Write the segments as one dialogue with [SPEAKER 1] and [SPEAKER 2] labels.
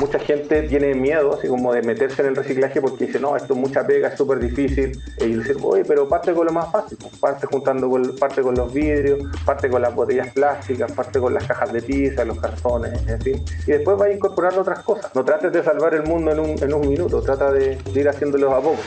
[SPEAKER 1] Mucha gente tiene miedo, así como de meterse en el reciclaje porque dice, no, esto es mucha pega, es súper difícil. Y decir, oye, pero parte con lo más fácil, parte juntando con, parte con los vidrios, parte con las botellas plásticas, parte con las cajas de pizza, los cartones, en fin. Y después va a incorporar otras cosas. No trates de salvar el mundo en un, en un minuto, trata de, ir haciéndolo a poco.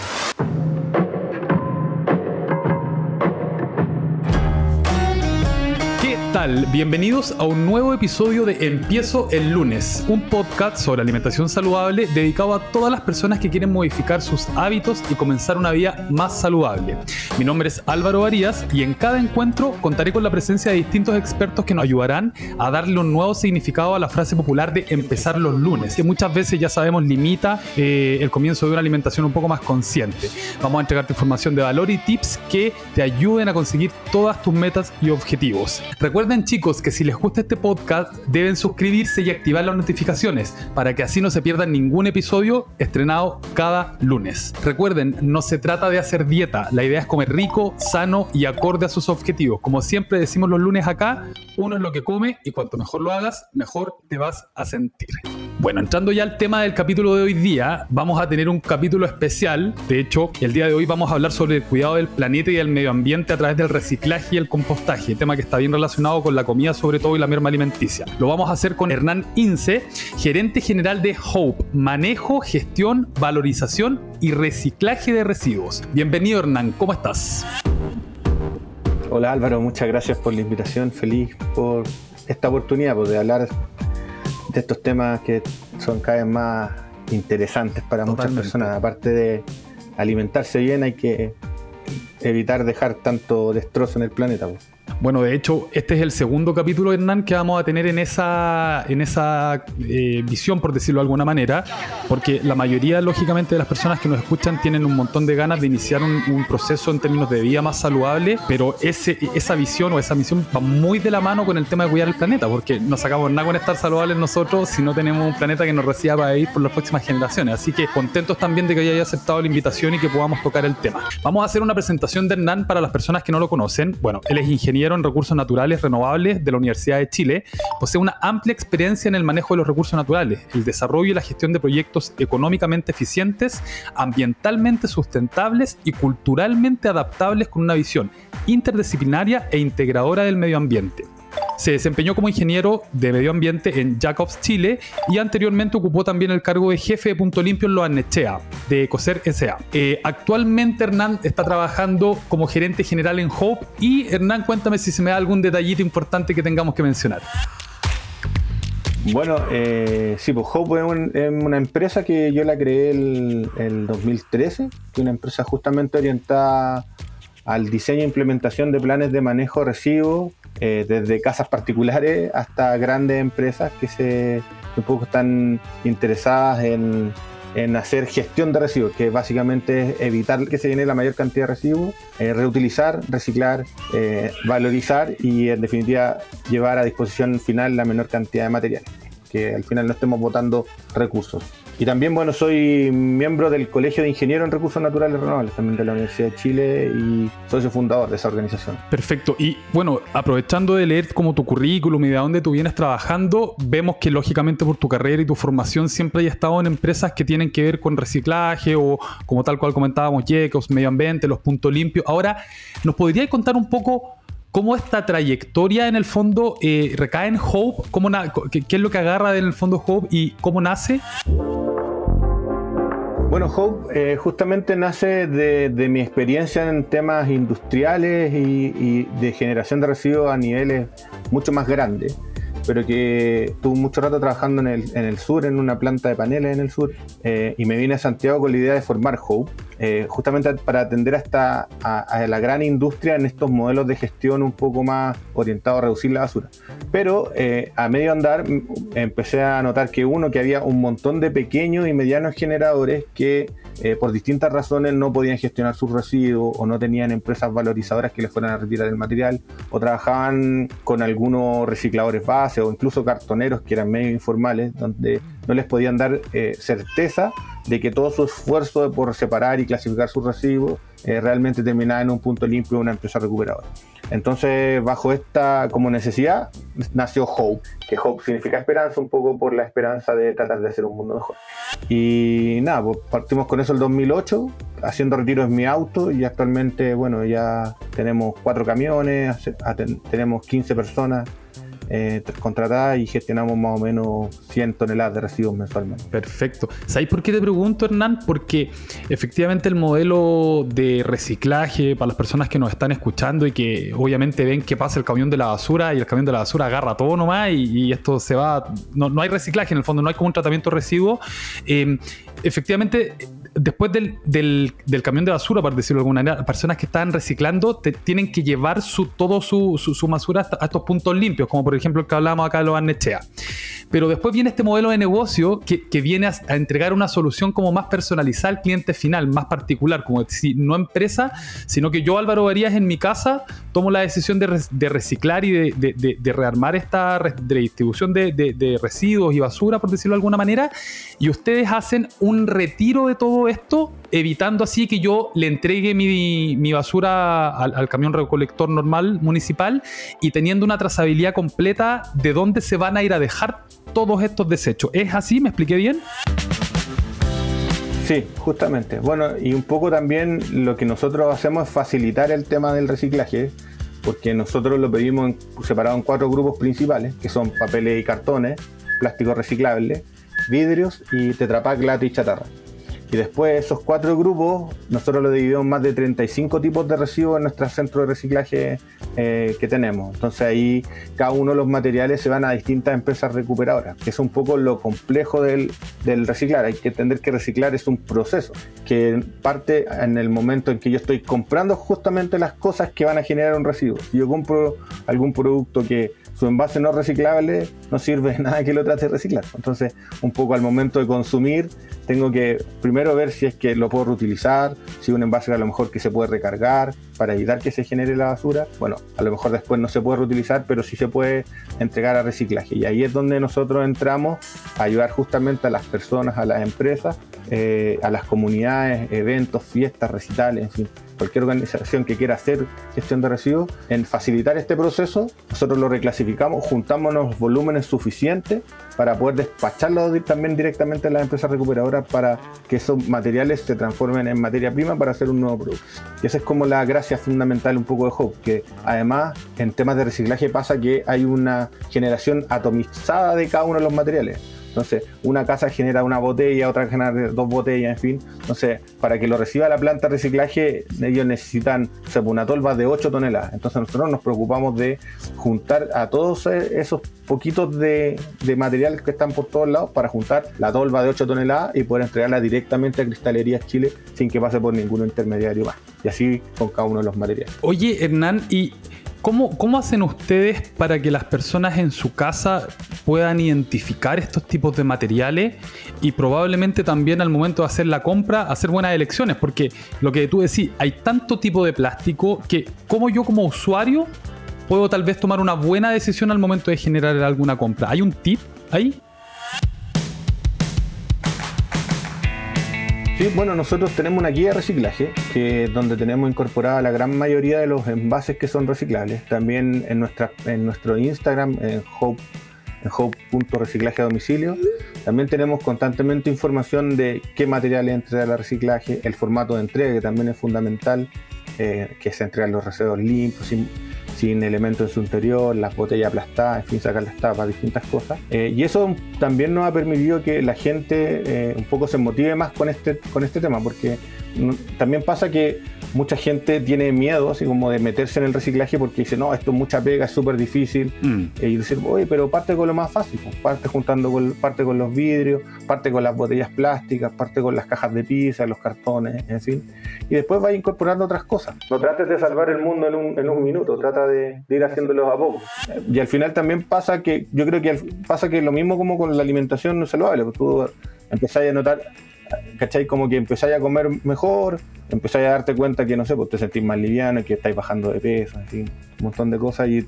[SPEAKER 2] Bienvenidos a un nuevo episodio de Empiezo el lunes, un podcast sobre alimentación saludable dedicado a todas las personas que quieren modificar sus hábitos y comenzar una vida más saludable. Mi nombre es Álvaro Varías y en cada encuentro contaré con la presencia de distintos expertos que nos ayudarán a darle un nuevo significado a la frase popular de empezar los lunes, que muchas veces ya sabemos limita eh, el comienzo de una alimentación un poco más consciente. Vamos a entregarte información de valor y tips que te ayuden a conseguir todas tus metas y objetivos. Recuerden chicos que si les gusta este podcast deben suscribirse y activar las notificaciones para que así no se pierdan ningún episodio estrenado cada lunes. Recuerden, no se trata de hacer dieta, la idea es comer rico, sano y acorde a sus objetivos. Como siempre decimos los lunes acá, uno es lo que come y cuanto mejor lo hagas, mejor te vas a sentir. Bueno, entrando ya al tema del capítulo de hoy día, vamos a tener un capítulo especial. De hecho, el día de hoy vamos a hablar sobre el cuidado del planeta y del medio ambiente a través del reciclaje y el compostaje, tema que está bien relacionado con la comida sobre todo y la merma alimenticia. Lo vamos a hacer con Hernán Ince, gerente general de Hope, manejo, gestión, valorización y reciclaje de residuos. Bienvenido Hernán, ¿cómo estás?
[SPEAKER 1] Hola Álvaro, muchas gracias por la invitación, feliz por esta oportunidad pues, de hablar de estos temas que son cada vez más interesantes para muchas personas. Aparte de alimentarse bien, hay que evitar dejar tanto destrozo en el planeta. Pues.
[SPEAKER 2] Bueno, de hecho, este es el segundo capítulo, Hernán, que vamos a tener en esa, en esa eh, visión, por decirlo de alguna manera, porque la mayoría, lógicamente, de las personas que nos escuchan tienen un montón de ganas de iniciar un, proceso en términos de vida más saludable, pero ese, esa visión o esa misión va muy de la mano con el tema de cuidar el planeta, porque no sacamos nada con estar saludables nosotros si no tenemos un planeta que nos reciba para ir por las próximas generaciones. Así que contentos también de que haya aceptado la invitación y que podamos tocar el tema. Vamos a hacer una presentación de Hernán para las personas que no lo conocen. Bueno, él es ingeniero en recursos naturales renovables de la Universidad de Chile, posee una amplia experiencia en el manejo de los recursos naturales, el desarrollo y la gestión de proyectos económicamente eficientes, ambientalmente sustentables y culturalmente adaptables con una visión interdisciplinaria e integradora del medio ambiente. Se desempeñó como ingeniero de medio ambiente en Jacobs, Chile y anteriormente ocupó también el cargo de jefe de Punto Limpio en Loanechea, de Coser S.A. Eh, actualmente Hernán está trabajando como gerente general en Hope y Hernán, cuéntame si se me da algún detallito importante que tengamos que mencionar.
[SPEAKER 1] Bueno, eh, sí, pues Hope es, una empresa que yo la creé el, el 2013, una empresa justamente orientada al diseño e implementación de planes de manejo residuos eh, desde casas particulares hasta grandes empresas que se un poco están interesadas en, hacer gestión de residuos, que básicamente es evitar que se llene la mayor cantidad de residuos, eh, reutilizar, reciclar, eh, valorizar y en definitiva llevar a disposición final la menor cantidad de materiales, que al final no estemos botando recursos. Y también, bueno, soy miembro del Colegio de Ingenieros en Recursos Naturales Renovables, también de la Universidad de Chile y socio fundador de esa organización.
[SPEAKER 2] Perfecto. Y bueno, aprovechando de leer como tu currículum y de dónde tú vienes trabajando, vemos que lógicamente por tu carrera y tu formación siempre has estado en empresas que tienen que ver con reciclaje o como tal cual comentábamos, YECOS, medio ambiente, los puntos limpios. Ahora, ¿nos podrías contar un poco cómo esta trayectoria en el fondo eh, recae en Hope, ¿Cómo qué, qué, es lo que agarra en el fondo Hope y cómo nace.
[SPEAKER 1] Bueno, Hope eh, justamente nace de, mi experiencia en temas industriales y, de generación de residuos a niveles mucho más grandes pero que tuve mucho rato trabajando en el, en el sur, en una planta de paneles en el sur, eh, y me vine a Santiago con la idea de formar Hope, eh, justamente para atender hasta a, la gran industria en estos modelos de gestión un poco más orientados a reducir la basura. Pero eh, a medio andar empecé a notar que uno, que había un montón de pequeños y medianos generadores que eh, por distintas razones no podían gestionar sus residuos o no tenían empresas valorizadoras que les fueran a retirar el material o trabajaban con algunos recicladores base o incluso cartoneros que eran medio informales donde no les podían dar certeza de que todo su esfuerzo por separar y clasificar sus residuos eh, realmente terminaba en un punto limpio de una empresa recuperadora. Entonces, bajo esta como necesidad, nació Hope, que Hope significa esperanza, un poco por la esperanza de tratar de hacer un mundo mejor. Y nada, pues partimos con eso el 2008, haciendo retiros en mi auto y actualmente, bueno, ya tenemos cuatro camiones, tenemos 15 personas eh, contratadas y gestionamos más o menos 100 toneladas de residuos mensualmente.
[SPEAKER 2] Perfecto. ¿Sabéis por qué te pregunto, Hernán? Porque efectivamente el modelo de reciclaje para las personas que nos están escuchando y que obviamente ven que pasa el camión de la basura y el camión de la basura agarra todo nomás y, esto se va. No, no, hay reciclaje en el fondo, no hay como un tratamiento de residuos. Eh, efectivamente después del, del, camión de basura, por decirlo de alguna manera, personas que están reciclando tienen que llevar su, todo su, su, basura a estos puntos limpios, como por ejemplo el que hablábamos acá de los Arnechea. Pero después viene este modelo de negocio que, que viene a, entregar una solución como más personalizada al cliente final, más particular, como decir, no empresa, sino que yo, Álvaro Varías, en mi casa, tomo la decisión de, de reciclar y de, de, de, rearmar esta redistribución de, residuos y basura, por decirlo de alguna manera, y ustedes hacen un retiro de todo esto, evitando así que yo le entregue mi, basura al, camión recolector normal municipal y teniendo una trazabilidad completa de dónde se van a ir a dejar todos estos desechos. ¿Es así? ¿Me expliqué bien?
[SPEAKER 1] Sí, justamente. Bueno, y un poco también lo que nosotros hacemos es facilitar el tema del reciclaje, porque nosotros lo pedimos separado en cuatro grupos principales, que son papeles y cartones, plástico reciclable, vidrios y tetrapack, lata y chatarra. Y después esos cuatro grupos, nosotros lo dividimos más de 35 tipos de residuos en nuestro centro de reciclaje eh, que tenemos. Entonces ahí cada uno de los materiales se van a distintas empresas recuperadoras, que es un poco lo complejo del, del reciclar. Hay que entender que reciclar es un proceso, que parte en el momento en que yo estoy comprando justamente las cosas que van a generar un residuo. Si yo compro algún producto que su envase no reciclable no sirve nada que lo trate de reciclar. Entonces, un poco al momento de consumir, tengo que primero ver si es que lo puedo reutilizar, si un envase a lo mejor que se puede recargar para evitar que se genere la basura. Bueno, a lo mejor después no se puede reutilizar, pero sí se puede entregar a reciclaje. Y ahí es donde nosotros entramos a ayudar justamente a las personas, a las empresas, eh, a las comunidades, eventos, fiestas, recitales, en fin cualquier organización que quiera hacer gestión de residuos, en facilitar este proceso, nosotros lo reclasificamos, juntamos los volúmenes suficientes para poder despacharlo también directamente a las empresas recuperadoras para que esos materiales se transformen en materia prima para hacer un nuevo producto. Y esa es como la gracia fundamental un poco de Hope, que además en temas de reciclaje pasa que hay una generación atomizada de cada uno de los materiales. Entonces, una casa genera una botella, otra genera dos botellas, en fin. Entonces, para que lo reciba la planta de reciclaje, ellos necesitan una tolva de 8 toneladas. Entonces, nosotros nos preocupamos de juntar a todos esos poquitos de, de material que están por todos lados para juntar la tolva de 8 toneladas y poder entregarla directamente a Cristalerías Chile sin que pase por ningún intermediario más. Y así con cada uno de los materiales.
[SPEAKER 2] Oye, Hernán, y ¿Cómo, ¿Cómo, hacen ustedes para que las personas en su casa puedan identificar estos tipos de materiales y probablemente también al momento de hacer la compra hacer buenas elecciones? Porque lo que tú decís, hay tanto tipo de plástico que como yo como usuario puedo tal vez tomar una buena decisión al momento de generar alguna compra. ¿Hay un tip ahí?
[SPEAKER 1] Sí, bueno, nosotros tenemos una guía de reciclaje que donde tenemos incorporada la gran mayoría de los envases que son reciclables. También en, nuestra, en nuestro Instagram, en Hope en hope.reciclaje domicilio. También tenemos constantemente información de qué materiales entrega el reciclaje, el formato de entrega, que también es fundamental, eh, que se entregan los residuos limpios, sin elementos en su interior, las botellas aplastadas, en fin, sacar las tapas, distintas cosas. Eh, y eso también nos ha permitido que la gente eh, un poco se motive más con este, con este tema, porque también pasa que mucha gente tiene miedo, así como de meterse en el reciclaje porque dice, no, esto es mucha pega, es súper difícil. Mm. Y decir, oye, pero parte con lo más fácil, pues, parte juntando con, parte con los vidrios, parte con las botellas plásticas, parte con las cajas de pizza, los cartones, en fin. Y después va incorporando otras cosas. No trates de salvar el mundo en un, en un minuto, trata de, ir haciéndolo a poco. Y al final también pasa que, yo creo que pasa que lo mismo como con la alimentación no saludable, porque tú empezás a notar ¿cachai? Como que empezáis a comer mejor, empezáis a darte cuenta que, no sé, pues te sentís más liviano, que estáis bajando de peso, fin, un montón de cosas. Y,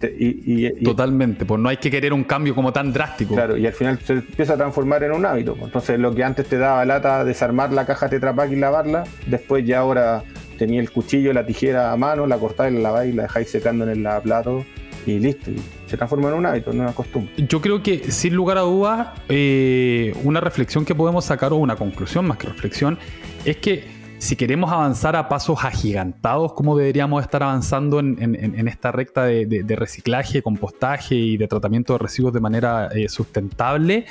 [SPEAKER 2] Totalmente, pues no hay que querer un cambio como tan drástico.
[SPEAKER 1] Claro, y al final se empieza a transformar en un hábito. Pues. Entonces, lo que antes te daba lata desarmar la caja Tetra Pak y lavarla, después ya ahora tenía el cuchillo, la tijera a mano, la cortáis, la laváis, la dejáis secando en el lavaplato y listo. Y se transforma en un hábito, en una costumbre.
[SPEAKER 2] Yo creo que sin lugar a dudas, eh, una reflexión que podemos sacar o una conclusión más que reflexión es que si queremos avanzar a pasos agigantados, como deberíamos estar avanzando en, esta recta de, reciclaje, compostaje y de tratamiento de residuos de manera eh, sustentable,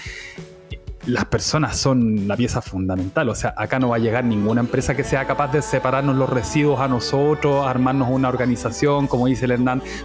[SPEAKER 2] las personas son la pieza fundamental. O sea, acá no va a llegar ninguna empresa que sea capaz de separarnos los residuos a nosotros, armarnos una organización, como dice el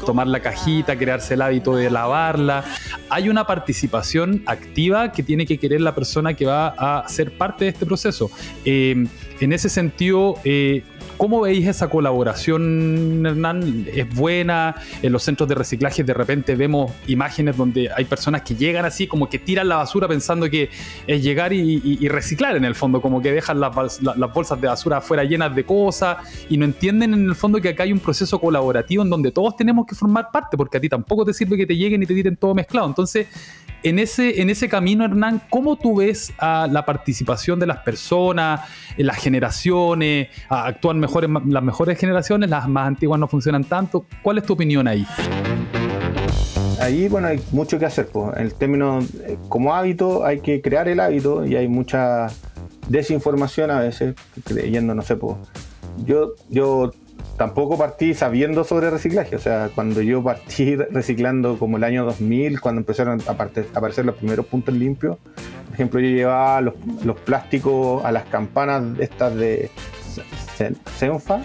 [SPEAKER 2] tomar la cajita, crearse el hábito de lavarla. Hay una participación activa que tiene que querer la persona que va a ser parte de este proceso. Eh, en ese sentido, eh, ¿Cómo veis esa colaboración, Hernán? ¿Es buena? En los centros de reciclaje de repente vemos imágenes donde hay personas que llegan así, como que tiran la basura pensando que es llegar y, reciclar en el fondo, como que dejan las, bolsas de basura afuera llenas de cosas y no entienden en el fondo que acá hay un proceso colaborativo en donde todos tenemos que formar parte, porque a ti tampoco te sirve que te lleguen y te tiren todo mezclado. Entonces, en ese, en ese camino, Hernán, ¿cómo tú ves a la participación de las personas, las generaciones? ¿Actúan mejores, las mejores generaciones? ¿Las más antiguas no funcionan tanto? ¿Cuál es tu opinión ahí?
[SPEAKER 1] Ahí, bueno, hay mucho que hacer. Pues. En el término, eh, como hábito, hay que crear el hábito y hay mucha desinformación a veces, creyendo, no sé, pues. Yo, yo tampoco partí sabiendo sobre reciclaje. O sea, cuando yo partí reciclando como el año 2000, cuando empezaron a aparecer los primeros puntos limpios, por ejemplo, yo llevaba los, plásticos a las campanas estas de Senfa,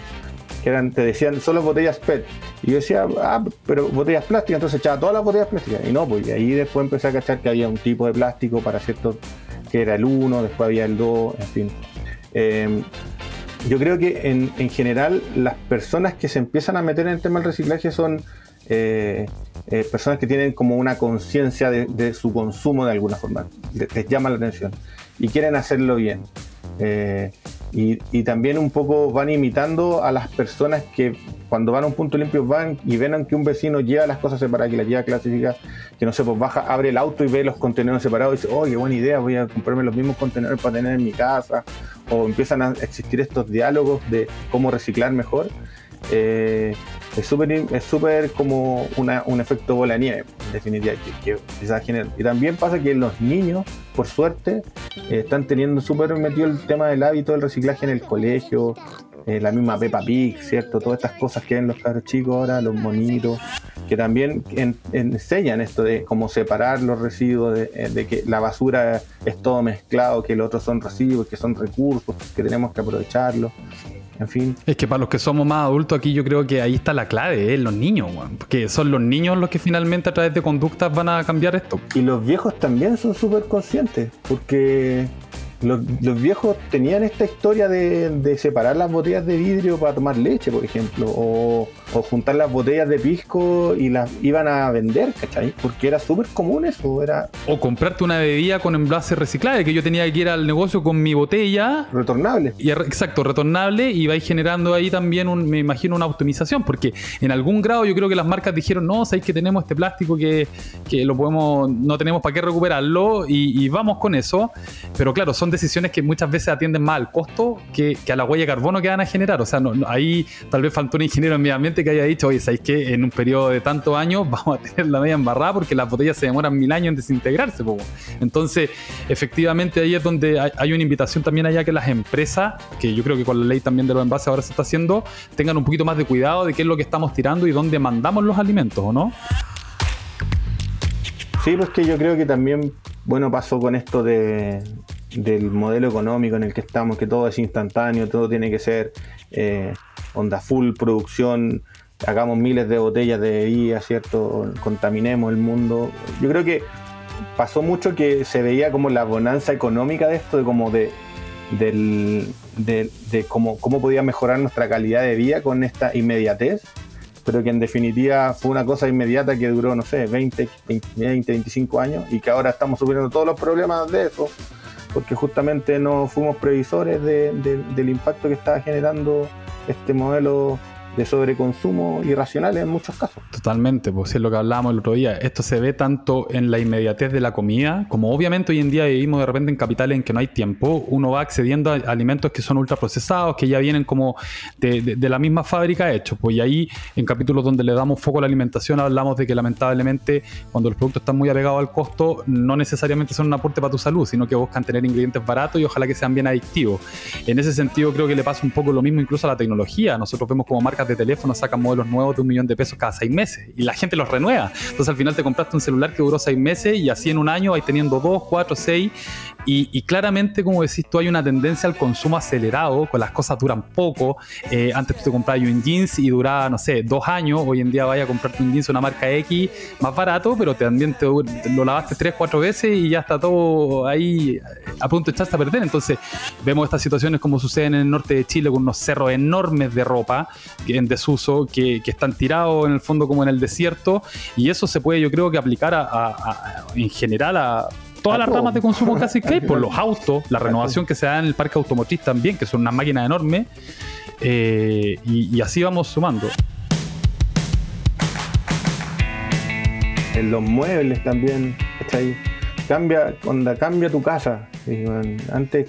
[SPEAKER 1] que eran, te decían solo botellas PET. Y yo decía, ah, pero botellas plásticas, entonces echaba todas las botellas plásticas. Y no, pues ahí después empecé a cachar que había un tipo de plástico para cierto, que era el 1, después había el 2, en fin. Eh, yo creo que en, general las personas que se empiezan a meter en el tema del reciclaje son eh, eh, personas que tienen como una conciencia de, su consumo de alguna forma, les, llama la atención y quieren hacerlo bien. Eh, y, también un poco van imitando a las personas que cuando van a un punto limpio van y ven que un vecino lleva las cosas separadas, que las lleva clasificadas, que no sé, pues baja, abre el auto y ve los contenedores separados y dice, oh, qué buena idea, voy a comprarme los mismos contenedores para tener en mi casa. O empiezan a existir estos diálogos de cómo reciclar mejor. Eh, es súper es súper como un efecto bola de nieve, en definitiva, que, Y también pasa que los niños, por suerte, están teniendo súper metido el tema del hábito del reciclaje en el colegio, eh, la misma Peppa Pig, ¿cierto? Todas estas cosas que ven los chicos ahora, los monitos, que también enseñan esto de cómo separar los residuos, de, eh, de, que la basura es todo mezclado, que los otros son residuos, que son recursos, que tenemos que aprovecharlos. En fin.
[SPEAKER 2] Es que para los que somos más adultos aquí yo creo que ahí está la clave, ¿eh? los niños, porque son los niños los que finalmente a través de conductas van a cambiar esto.
[SPEAKER 1] Y los viejos también son súper conscientes, porque los, viejos tenían esta historia de, separar las botellas de vidrio para tomar leche, por ejemplo, o, juntar las botellas de pisco y las iban a vender, ¿cachai? Porque era súper común eso, era...
[SPEAKER 2] O comprarte una bebida con envase reciclable, que yo tenía que ir al negocio con mi botella...
[SPEAKER 1] Retornable.
[SPEAKER 2] Y, exacto, retornable, y vais generando ahí también, un, me imagino, una optimización, porque en algún grado yo creo que las marcas dijeron, no, sabéis que tenemos este plástico que, lo podemos, no tenemos para qué recuperarlo, y, y vamos con eso, pero claro, son decisiones que muchas veces atienden más al costo que, a la huella de carbono que van a generar. O sea, ahí tal vez faltó un ingeniero en medio ambiente que haya dicho, oye, ¿sabéis que en un periodo de tantos años vamos a tener la media embarrada porque las botellas se demoran mil años en desintegrarse? Entonces, efectivamente ahí es donde hay, una invitación también allá que las empresas, que yo creo que con la ley también de los envases ahora se está haciendo, tengan un poquito más de cuidado de qué es lo que estamos tirando y dónde mandamos los alimentos, ¿o no?
[SPEAKER 1] Sí, pues que yo creo que también, bueno, pasó con esto de, del modelo económico en el que estamos, que todo es instantáneo, todo tiene que ser eh, onda full producción, hagamos miles de botellas de día, ¿cierto? Contaminemos el mundo. Yo creo que pasó mucho que se veía como la bonanza económica de esto, de como de, de, cómo, cómo podía mejorar nuestra calidad de vida con esta inmediatez, pero que en definitiva fue una cosa inmediata que duró, no sé, 20, 20 25 años y que ahora estamos sufriendo todos los problemas de eso porque justamente no fuimos previsores del impacto que estaba generando este modelo de sobreconsumo irracional en muchos casos.
[SPEAKER 2] Totalmente, pues es lo que hablábamos el otro día. Esto se ve tanto en la inmediatez de la comida, como obviamente hoy en día vivimos de repente en capitales en que no hay tiempo, uno va accediendo a alimentos que son ultraprocesados, que ya vienen como de, la misma fábrica hechos. Pues y ahí en capítulos donde le damos foco a la alimentación hablamos de que lamentablemente cuando los productos están muy apegados al costo, no necesariamente son un aporte para tu salud, sino que buscan tener ingredientes baratos y ojalá que sean bien adictivos. En ese sentido creo que le pasa un poco lo mismo incluso a la tecnología. Nosotros vemos como marcas de teléfono sacan modelos nuevos de un millón de pesos cada seis meses y la gente los renueva. Entonces al final te compraste un celular que duró seis meses y así en un año vais teniendo dos, cuatro, seis y, claramente, como decís tú, hay una tendencia al consumo acelerado, con las cosas duran poco. Eh, antes tú te comprabas un jeans y duraba, no sé, dos años. Hoy en día vaya a comprarte un jeans una marca X más barato, pero también te, lo lavaste tres, cuatro veces y ya está todo ahí a punto de echarse a perder. Entonces, vemos estas situaciones como suceden en el norte de Chile con unos cerros enormes de ropa en desuso que, están tirados en el fondo como en el desierto. Y eso se puede, yo creo que aplicar a, en general a todas las ramas de consumo casi que hay, por los autos, la renovación que se da en el parque automotriz también, que son unas máquinas enormes, eh, y, así vamos sumando.
[SPEAKER 1] En los muebles también, ¿cachai? Cambia, cuando cambia tu casa. Antes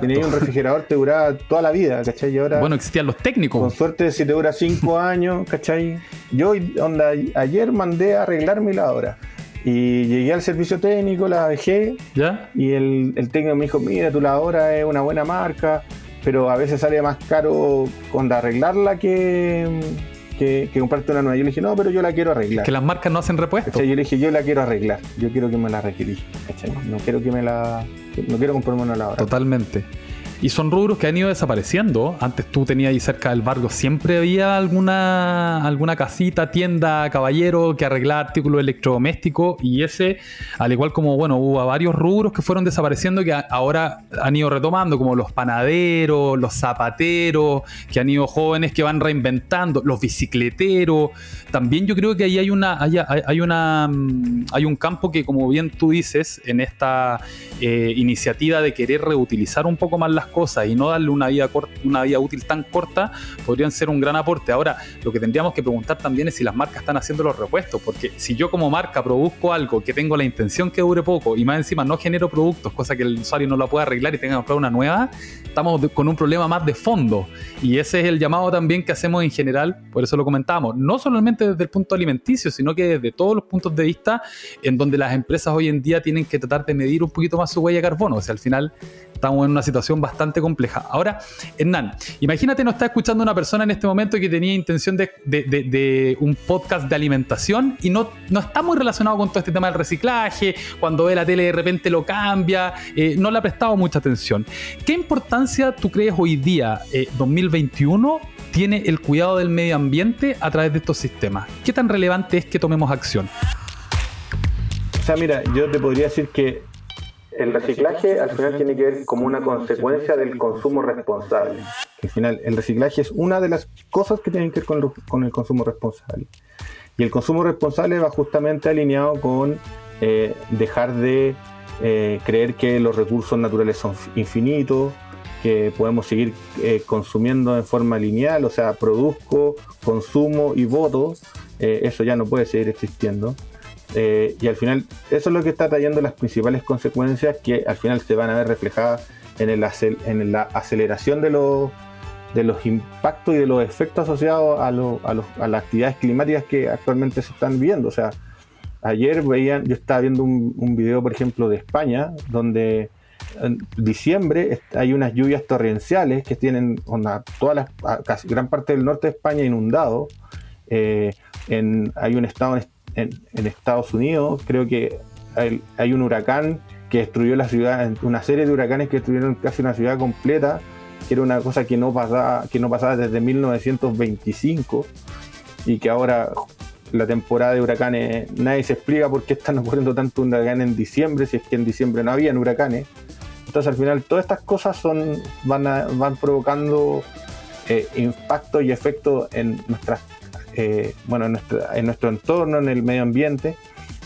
[SPEAKER 1] tenías un refrigerador te duraba toda la vida, ¿cachai? Y ahora,
[SPEAKER 2] bueno, existían los técnicos.
[SPEAKER 1] Con suerte si te dura cinco años, ¿cachai? Yo onda, ayer mandé a arreglar mi lavadora y llegué al servicio técnico, la dejé.
[SPEAKER 2] ¿Ya?
[SPEAKER 1] Y el, técnico me dijo, mira, tu lavadora es una buena marca, pero a veces sale más caro con arreglarla que, que, comprarte una nueva. Yo le dije, no, pero yo la quiero arreglar.
[SPEAKER 2] Que las marcas no hacen repuesto.
[SPEAKER 1] Yo le dije, yo la quiero arreglar. Yo quiero que me la requerí. No quiero que me la... No quiero comprarme una lavadora.
[SPEAKER 2] Totalmente. Y son rubros que han ido desapareciendo. Antes tú tenías ahí cerca del barrio, siempre había alguna, alguna casita, tienda, caballero que arreglaba artículos electrodomésticos. Y ese, al igual como, bueno, hubo varios rubros que fueron desapareciendo que ahora han ido retomando, como los panaderos, los zapateros, que han ido jóvenes que van reinventando, los bicicleteros. También yo creo que ahí hay una, hay, una, mm, hay un campo que, como bien tú dices, en esta eh, iniciativa de querer reutilizar un poco más las cosas y no darle una vida, una vida útil tan corta, podrían ser un gran aporte. Ahora, lo que tendríamos que preguntar también es si las marcas están haciendo los repuestos, porque si yo como marca produzco algo que tengo la intención que dure poco y más encima no genero productos, cosa que el usuario no la pueda arreglar y tenga que comprar una nueva, estamos con un problema más de fondo. Y ese es el llamado también que hacemos en general, por eso lo comentamos, no solamente desde el punto alimenticio, sino que desde todos los puntos de vista en donde las empresas hoy en día tienen que tratar de medir un poquito más su huella de carbono. O sea, al final estamos en una situación bastante compleja. Ahora, Hernán, imagínate nos está escuchando una persona en este momento que tenía intención de, un podcast de alimentación y no, no está muy relacionado con todo este tema del reciclaje, cuando ve la tele de repente lo cambia, eh, no le ha prestado mucha atención. ¿Qué importancia tú crees hoy día, 2021, eh, tiene el cuidado del medio ambiente a través de estos sistemas? ¿Qué tan relevante es que tomemos acción?
[SPEAKER 1] O sea, mira, yo te podría decir que el reciclaje al final tiene que ver como una consecuencia del consumo responsable. Al final, el reciclaje es una de las cosas que tienen que ver con, el consumo responsable. Y el consumo responsable va justamente alineado con eh, dejar de eh, creer que los recursos naturales son infinitos, que podemos seguir eh, consumiendo en forma lineal, o sea, produzco, consumo y voto. eso ya no puede seguir existiendo. Eh, y al final, eso es lo que está trayendo las principales consecuencias que al final se van a ver reflejadas en, el en la aceleración de los, de los impactos y de los efectos asociados a, a, las actividades climáticas que actualmente se están viendo. O sea, ayer veían, yo estaba viendo un, un video, por ejemplo, de España, donde en diciembre hay unas lluvias torrenciales que tienen una, toda la, casi gran parte del norte de España inundado. Eh, en, hay un estado en Estados Unidos. Creo que hay, un huracán que destruyó la ciudad, una serie de huracanes que destruyeron casi una ciudad completa, que era una cosa que no pasaba, que no pasaba desde 1925 y que ahora la temporada de huracanes nadie se explica por qué están ocurriendo tanto huracanes en diciembre, si es que en diciembre no habían huracanes. Entonces al final todas estas cosas son, van, van provocando eh, impactos y efectos en nuestras eh, bueno, en nuestro, entorno, en el medio ambiente.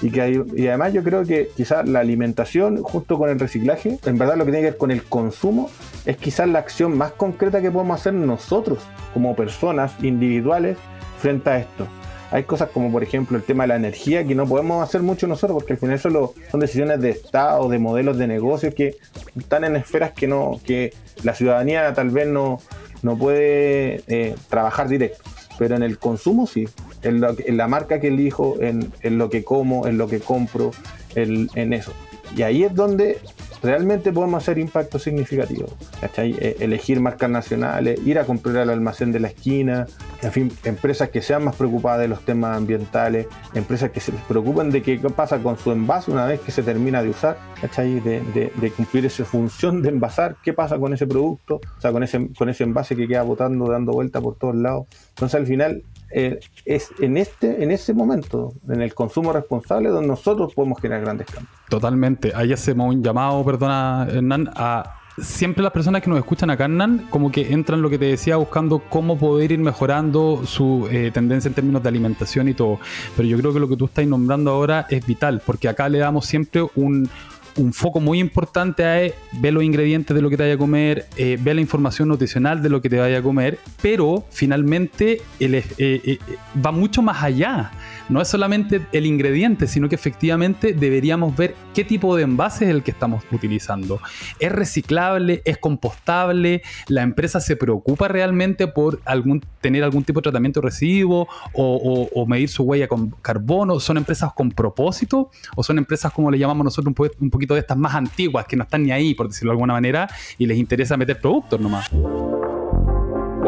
[SPEAKER 1] Y, que hay, y además yo creo que quizás la alimentación, justo con el reciclaje, en verdad lo que tiene que ver con el consumo, es quizás la acción más concreta que podemos hacer nosotros como personas individuales frente a esto. Hay cosas como por ejemplo el tema de la energía que no podemos hacer mucho nosotros porque al final eso son decisiones de Estado, de modelos de negocio que están en esferas que no que la ciudadanía tal vez no, no puede eh, trabajar directo, pero en el consumo sí, en, la marca que elijo, en, en, lo que como, en lo que compro, en eso. Y ahí es donde realmente podemos hacer impacto significativo. ¿cachai? E, elegir marcas nacionales, ir a comprar al almacén de la esquina, en fin, empresas que sean más preocupadas de los temas ambientales, empresas que se preocupen de qué pasa con su envase una vez que se termina de usar, ¿cachai? De, de, cumplir esa función de envasar, qué pasa con ese producto, o sea, con ese, con ese envase que queda botando, dando vuelta por todos lados. Entonces al final eh, es en este en ese momento, en el consumo responsable, donde nosotros podemos generar grandes cambios.
[SPEAKER 2] Totalmente. Ahí hacemos un llamado, perdona, Hernán, a siempre las personas que nos escuchan acá, Hernán, como que entran lo que te decía, buscando cómo poder ir mejorando su eh, tendencia en términos de alimentación y todo. Pero yo creo que lo que tú estás nombrando ahora es vital, porque acá le damos siempre un, un foco muy importante es ver los ingredientes de lo que te vaya a comer, eh, ver la información nutricional de lo que te vaya a comer, pero finalmente eh, eh, va mucho más allá. No es solamente el ingrediente, sino que efectivamente deberíamos ver qué tipo de envase es el que estamos utilizando. ¿Es reciclable? ¿Es compostable? ¿La empresa se preocupa realmente por algún, tener algún tipo de tratamiento residuo o, o medir su huella con carbono? ¿Son empresas con propósito o son empresas como le llamamos nosotros un, un poquito de estas más antiguas que no están ni ahí, por decirlo de alguna manera, y les interesa meter productos nomás.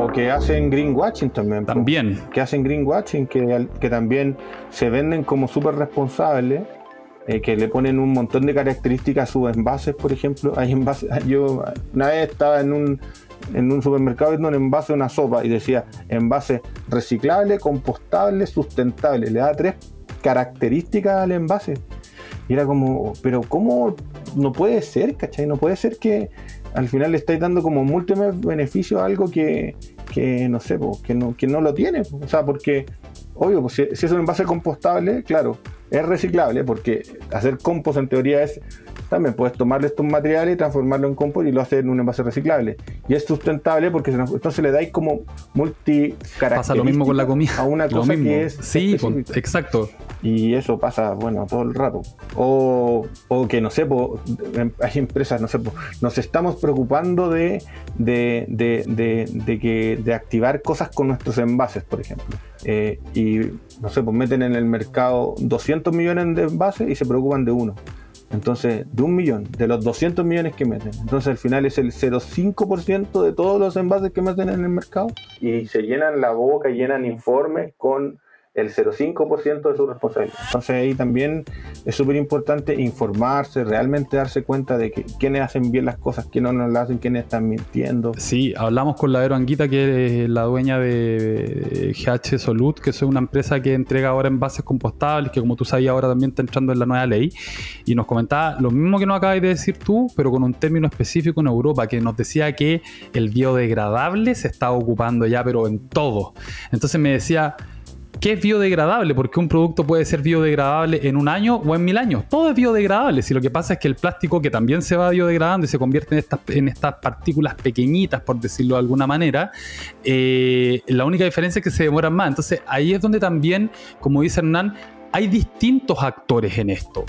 [SPEAKER 1] O que hacen greenwashing también.
[SPEAKER 2] También.
[SPEAKER 1] Que hacen greenwashing, que, que también se venden como súper responsables, eh, que le ponen un montón de características a sus envases, por ejemplo. Hay envases, yo una vez estaba en un, en un supermercado viendo un envase de una sopa y decía envase reciclable, compostable, sustentable. Le da tres características al envase. Y era como, pero ¿cómo no puede ser, cachai? No puede ser que al final le estáis dando como múltiples beneficios a algo que, que no sé, que, no, que no lo tiene. O sea, porque, obvio, pues, si, si es un envase compostable, claro, es reciclable, porque hacer compost en teoría es también puedes tomarle estos materiales y transformarlo en compost y lo haces en un envase reciclable. Y es sustentable porque entonces le dais como multi
[SPEAKER 2] Pasa lo mismo con la comida.
[SPEAKER 1] A una cosa que es.
[SPEAKER 2] Sí, exacto.
[SPEAKER 1] Y eso pasa, bueno, todo el rato. O, o que no sé, em, hay empresas, no sé, nos estamos preocupando de, de, de, de, que, de activar cosas con nuestros envases, por ejemplo. Eh, y no sé, pues meten en el mercado 200 millones de envases y se preocupan de uno. Entonces, de un millón, de los 200 millones que meten. Entonces, al final es el 0,5% de todos los envases que meten en el mercado. Y se llenan la boca, llenan informes con el 0,5% de su responsabilidad. Entonces ahí también es súper importante informarse, realmente darse cuenta de que quiénes hacen bien las cosas, quiénes no las hacen, quiénes están mintiendo.
[SPEAKER 2] Sí, hablamos con la Vero Anguita, que es la dueña de GH Solut, que es una empresa que entrega ahora envases compostables, que como tú sabías ahora también está entrando en la nueva ley, y nos comentaba lo mismo que nos acabas de decir tú, pero con un término específico en Europa, que nos decía que el biodegradable se está ocupando ya, pero en todo. Entonces me decía ¿Qué es biodegradable? Porque un producto puede ser biodegradable en un año o en mil años. Todo es biodegradable. Si lo que pasa es que el plástico que también se va biodegradando y se convierte en estas, en estas partículas pequeñitas, por decirlo de alguna manera, eh, la única diferencia es que se demoran más. Entonces ahí es donde también, como dice Hernán, hay distintos actores en esto.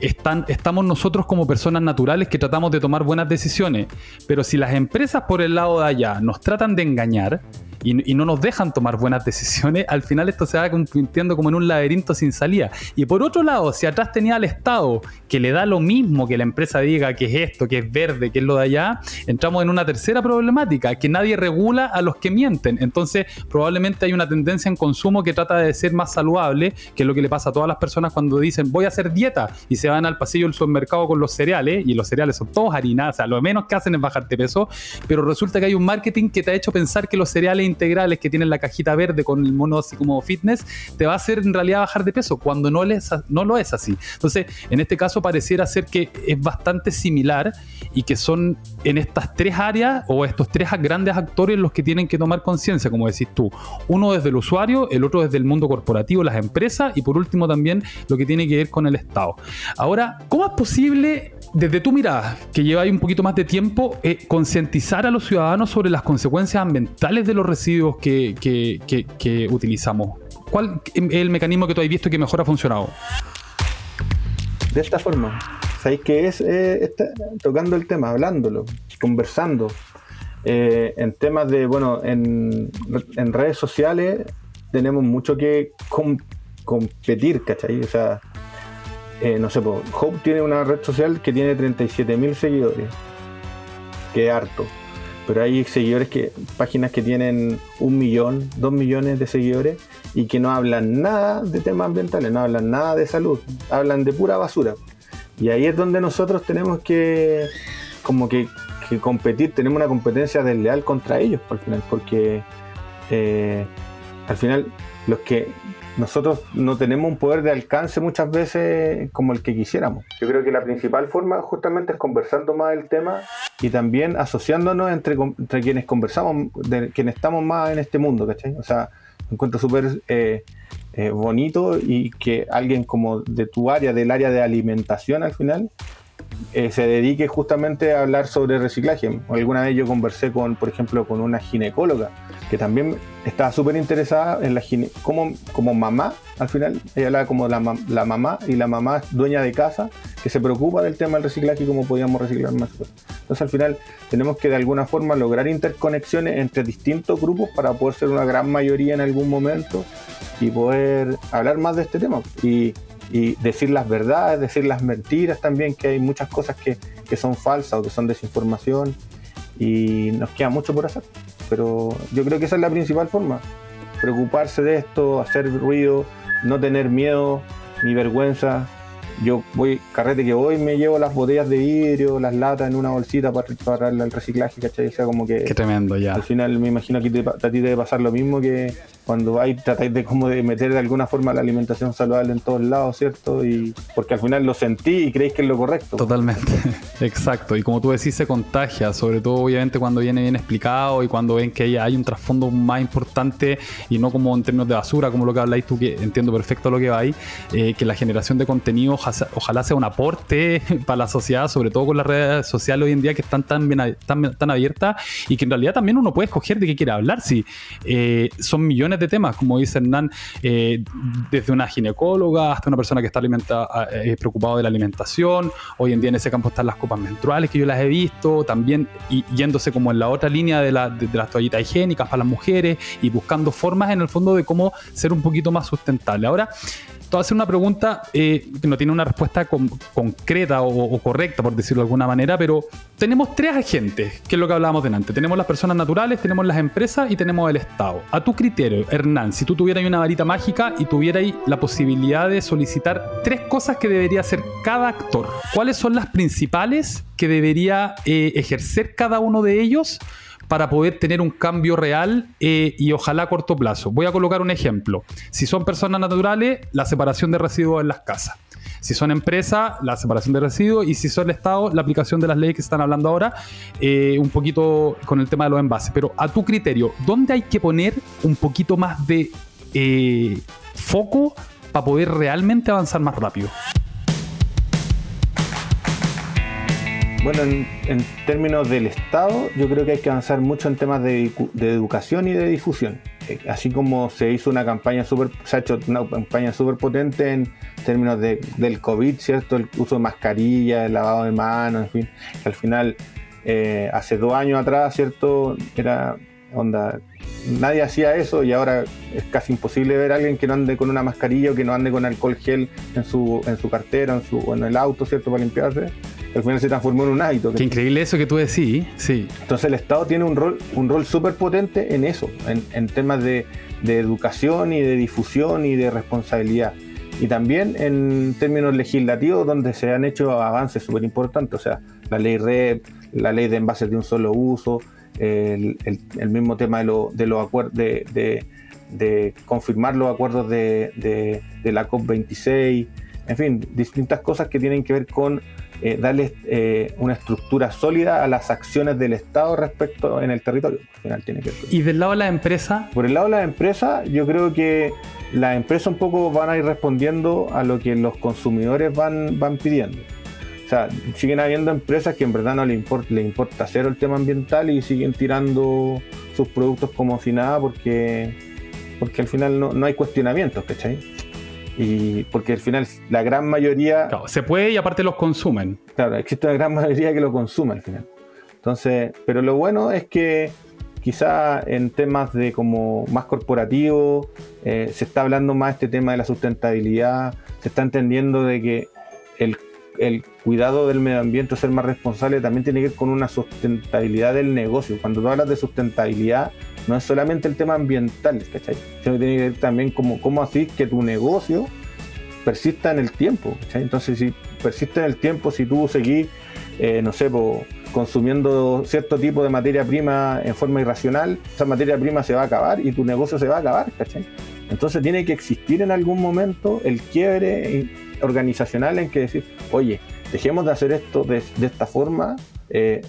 [SPEAKER 2] Están, estamos nosotros como personas naturales que tratamos de tomar buenas decisiones, pero si las empresas por el lado de allá nos tratan de engañar, y, no nos dejan tomar buenas decisiones, al final esto se va convirtiendo como en un laberinto sin salida. Y por otro lado, si atrás tenía al Estado que le da lo mismo que la empresa diga que es esto, que es verde, que es lo de allá, entramos en una tercera problemática, que nadie regula a los que mienten. Entonces, probablemente hay una tendencia en consumo que trata de ser más saludable, que es lo que le pasa a todas las personas cuando dicen voy a hacer dieta y se van al pasillo del supermercado con los cereales, y los cereales son todos harina, o sea, lo menos que hacen es bajarte peso, pero resulta que hay un marketing que te ha hecho pensar que los cereales integrales que tienen la cajita verde con el mono así como fitness, te va a hacer en realidad bajar de peso, cuando no, no lo es así. Entonces, en este caso pareciera ser que es bastante similar y que son en estas tres áreas o estos tres grandes actores los que tienen que tomar conciencia, como decís tú. Uno desde el usuario, el otro desde el mundo corporativo, las empresas y por último también lo que tiene que ver con el Estado. Ahora, ¿cómo es posible desde tu mirada, que lleva ahí un poquito más de tiempo, eh, concientizar a los ciudadanos sobre las consecuencias ambientales de los residuos que, que utilizamos? ¿Cuál es el mecanismo que tú has visto que mejor ha funcionado?
[SPEAKER 1] De esta forma, ¿sabéis qué es? Eh, tocando el tema, hablándolo, conversando. Eh, en temas de, bueno, en, redes sociales tenemos mucho que competir, ¿cachai? O sea, eh, no sé, Hope tiene una red social que tiene 37.000 seguidores, que es harto pero hay seguidores que, páginas que tienen un millón, dos millones de seguidores y que no hablan nada de temas ambientales, no hablan nada de salud, hablan de pura basura. Y ahí es donde nosotros tenemos que, como que, competir, tenemos una competencia desleal contra ellos al final, porque eh, al final los que nosotros no tenemos un poder de alcance muchas veces como el que quisiéramos. Yo creo que la principal forma justamente es conversando más el tema y también asociándonos entre, entre quienes conversamos, de quienes estamos más en este mundo, ¿cachai? O sea, me encuentro súper eh, eh, bonito y que alguien como de tu área, del área de alimentación al final, eh, se dedique justamente a hablar sobre reciclaje. Alguna vez yo conversé con, por ejemplo, con una ginecóloga que también estaba súper interesada en la gine como, como mamá, al final, ella hablaba como la, la, mamá y la mamá dueña de casa que se preocupa del tema del reciclaje y cómo podíamos reciclar más Entonces al final tenemos que de alguna forma lograr interconexiones entre distintos grupos para poder ser una gran mayoría en algún momento y poder hablar más de este tema. Y y decir las verdades, decir las mentiras también, que hay muchas cosas que, que son falsas o que son desinformación y nos queda mucho por hacer. Pero yo creo que esa es la principal forma, preocuparse de esto, hacer ruido, no tener miedo ni vergüenza, yo voy, carrete que voy, me llevo las botellas de vidrio, las latas en una bolsita para, para el reciclaje, ¿cachai? O sea, como que.
[SPEAKER 2] Qué tremendo, ya.
[SPEAKER 1] Al final me imagino que a ti debe pasar lo mismo que cuando hay, tratáis de como de meter de alguna forma la alimentación saludable en todos lados, ¿cierto? Y porque al final lo sentí y creéis que es lo correcto.
[SPEAKER 2] Totalmente, exacto. Y como tú decís, se contagia, sobre todo obviamente cuando viene bien explicado y cuando ven que hay un trasfondo más importante y no como en términos de basura, como lo que habláis tú, que entiendo perfecto lo que va ahí, eh, que la generación de contenido ojalá sea un aporte para la sociedad, sobre todo con las redes sociales hoy en día que están tan, bien, tan, tan abiertas y que en realidad también uno puede escoger de qué quiere hablar. Si eh, son millones de temas, como dice Hernán, eh, desde una ginecóloga hasta una persona que está alimenta, eh, preocupado de la alimentación. Hoy en día en ese campo están las copas menstruales que yo las he visto, también y, yéndose como en la otra línea de, de las toallitas higiénicas para las mujeres y buscando formas en el fondo de cómo ser un poquito más sustentable. Ahora, voy a hacer una pregunta eh, que no tiene una respuesta concreta o, correcta, por decirlo de alguna manera, pero tenemos tres agentes, que es lo que hablábamos delante. Tenemos las personas naturales, tenemos las empresas y tenemos el Estado. A tu criterio, Hernán, si tú tuvieras una varita mágica y tuvieras la posibilidad de solicitar tres cosas que debería hacer cada actor, ¿cuáles son las principales que debería eh, ejercer cada uno de ellos? Para poder tener un cambio real eh, y ojalá a corto plazo. Voy a colocar un ejemplo. Si son personas naturales, la separación de residuos en las casas. Si son empresas, la separación de residuos. Y si son el Estado, la aplicación de las leyes que se están hablando ahora, eh, un poquito con el tema de los envases. Pero a tu criterio, ¿dónde hay que poner un poquito más de eh, foco para poder realmente avanzar más rápido?
[SPEAKER 1] Bueno, en, términos del Estado, yo creo que hay que avanzar mucho en temas de, educación y de difusión. Eh, así como se hizo una campaña súper, se ha hecho una campaña súper potente en términos del COVID, ¿cierto? El uso de mascarilla, el lavado de manos, en fin. al final, eh, hace dos años atrás, ¿cierto? Era onda, nadie hacía eso y ahora es casi imposible ver a alguien que no ande con una mascarilla o que no ande con alcohol gel en su, en su cartera en, su, en el auto, ¿cierto? Para limpiarse al final se transformó en un hábito.
[SPEAKER 2] Qué increíble eso que tú decís, sí.
[SPEAKER 1] Entonces el Estado tiene un rol, un rol súper potente en eso, en, temas de, educación y de difusión y de responsabilidad. Y también en términos legislativos donde se han hecho avances súper importantes, o sea, la ley REP, la ley de envases de un solo uso, el, mismo tema de, lo, de los acuerdos de, de, confirmar los acuerdos de, de la COP26, en fin, distintas cosas que tienen que ver con eh, darle eh, una estructura sólida a las acciones del Estado respecto en el territorio. Al final tiene que
[SPEAKER 2] ¿Y del lado de la empresa?
[SPEAKER 1] Por el lado de la empresa, yo creo que las empresas un poco van a ir respondiendo a lo que los consumidores van, van pidiendo. O sea, siguen habiendo empresas que en verdad no le importa, le importa cero el tema ambiental y siguen tirando sus productos como si nada porque, porque al final no, no hay cuestionamientos, ¿cachai? Y porque al final la gran mayoría...
[SPEAKER 2] se puede y aparte los consumen.
[SPEAKER 1] Claro, existe una gran mayoría que lo consume al final. Entonces, pero lo bueno es que quizá en temas de como más corporativo eh, se está hablando más este tema de la sustentabilidad, se está entendiendo de que el, el, cuidado del medio ambiente, ser más responsable, también tiene que ver con una sustentabilidad del negocio. Cuando tú hablas de sustentabilidad, no es solamente el tema ambiental, ¿cachai? Sino que tiene que ver también como cómo así que tu negocio persista en el tiempo, ¿cachai? Entonces, si persiste en el tiempo, si tú seguís, eh, no sé, consumiendo cierto tipo de materia prima en forma irracional, esa materia prima se va a acabar y tu negocio se va a acabar, ¿cachai? Entonces tiene que existir en algún momento el quiebre organizacional en que decir, oye, dejemos de hacer esto de, de esta forma eh,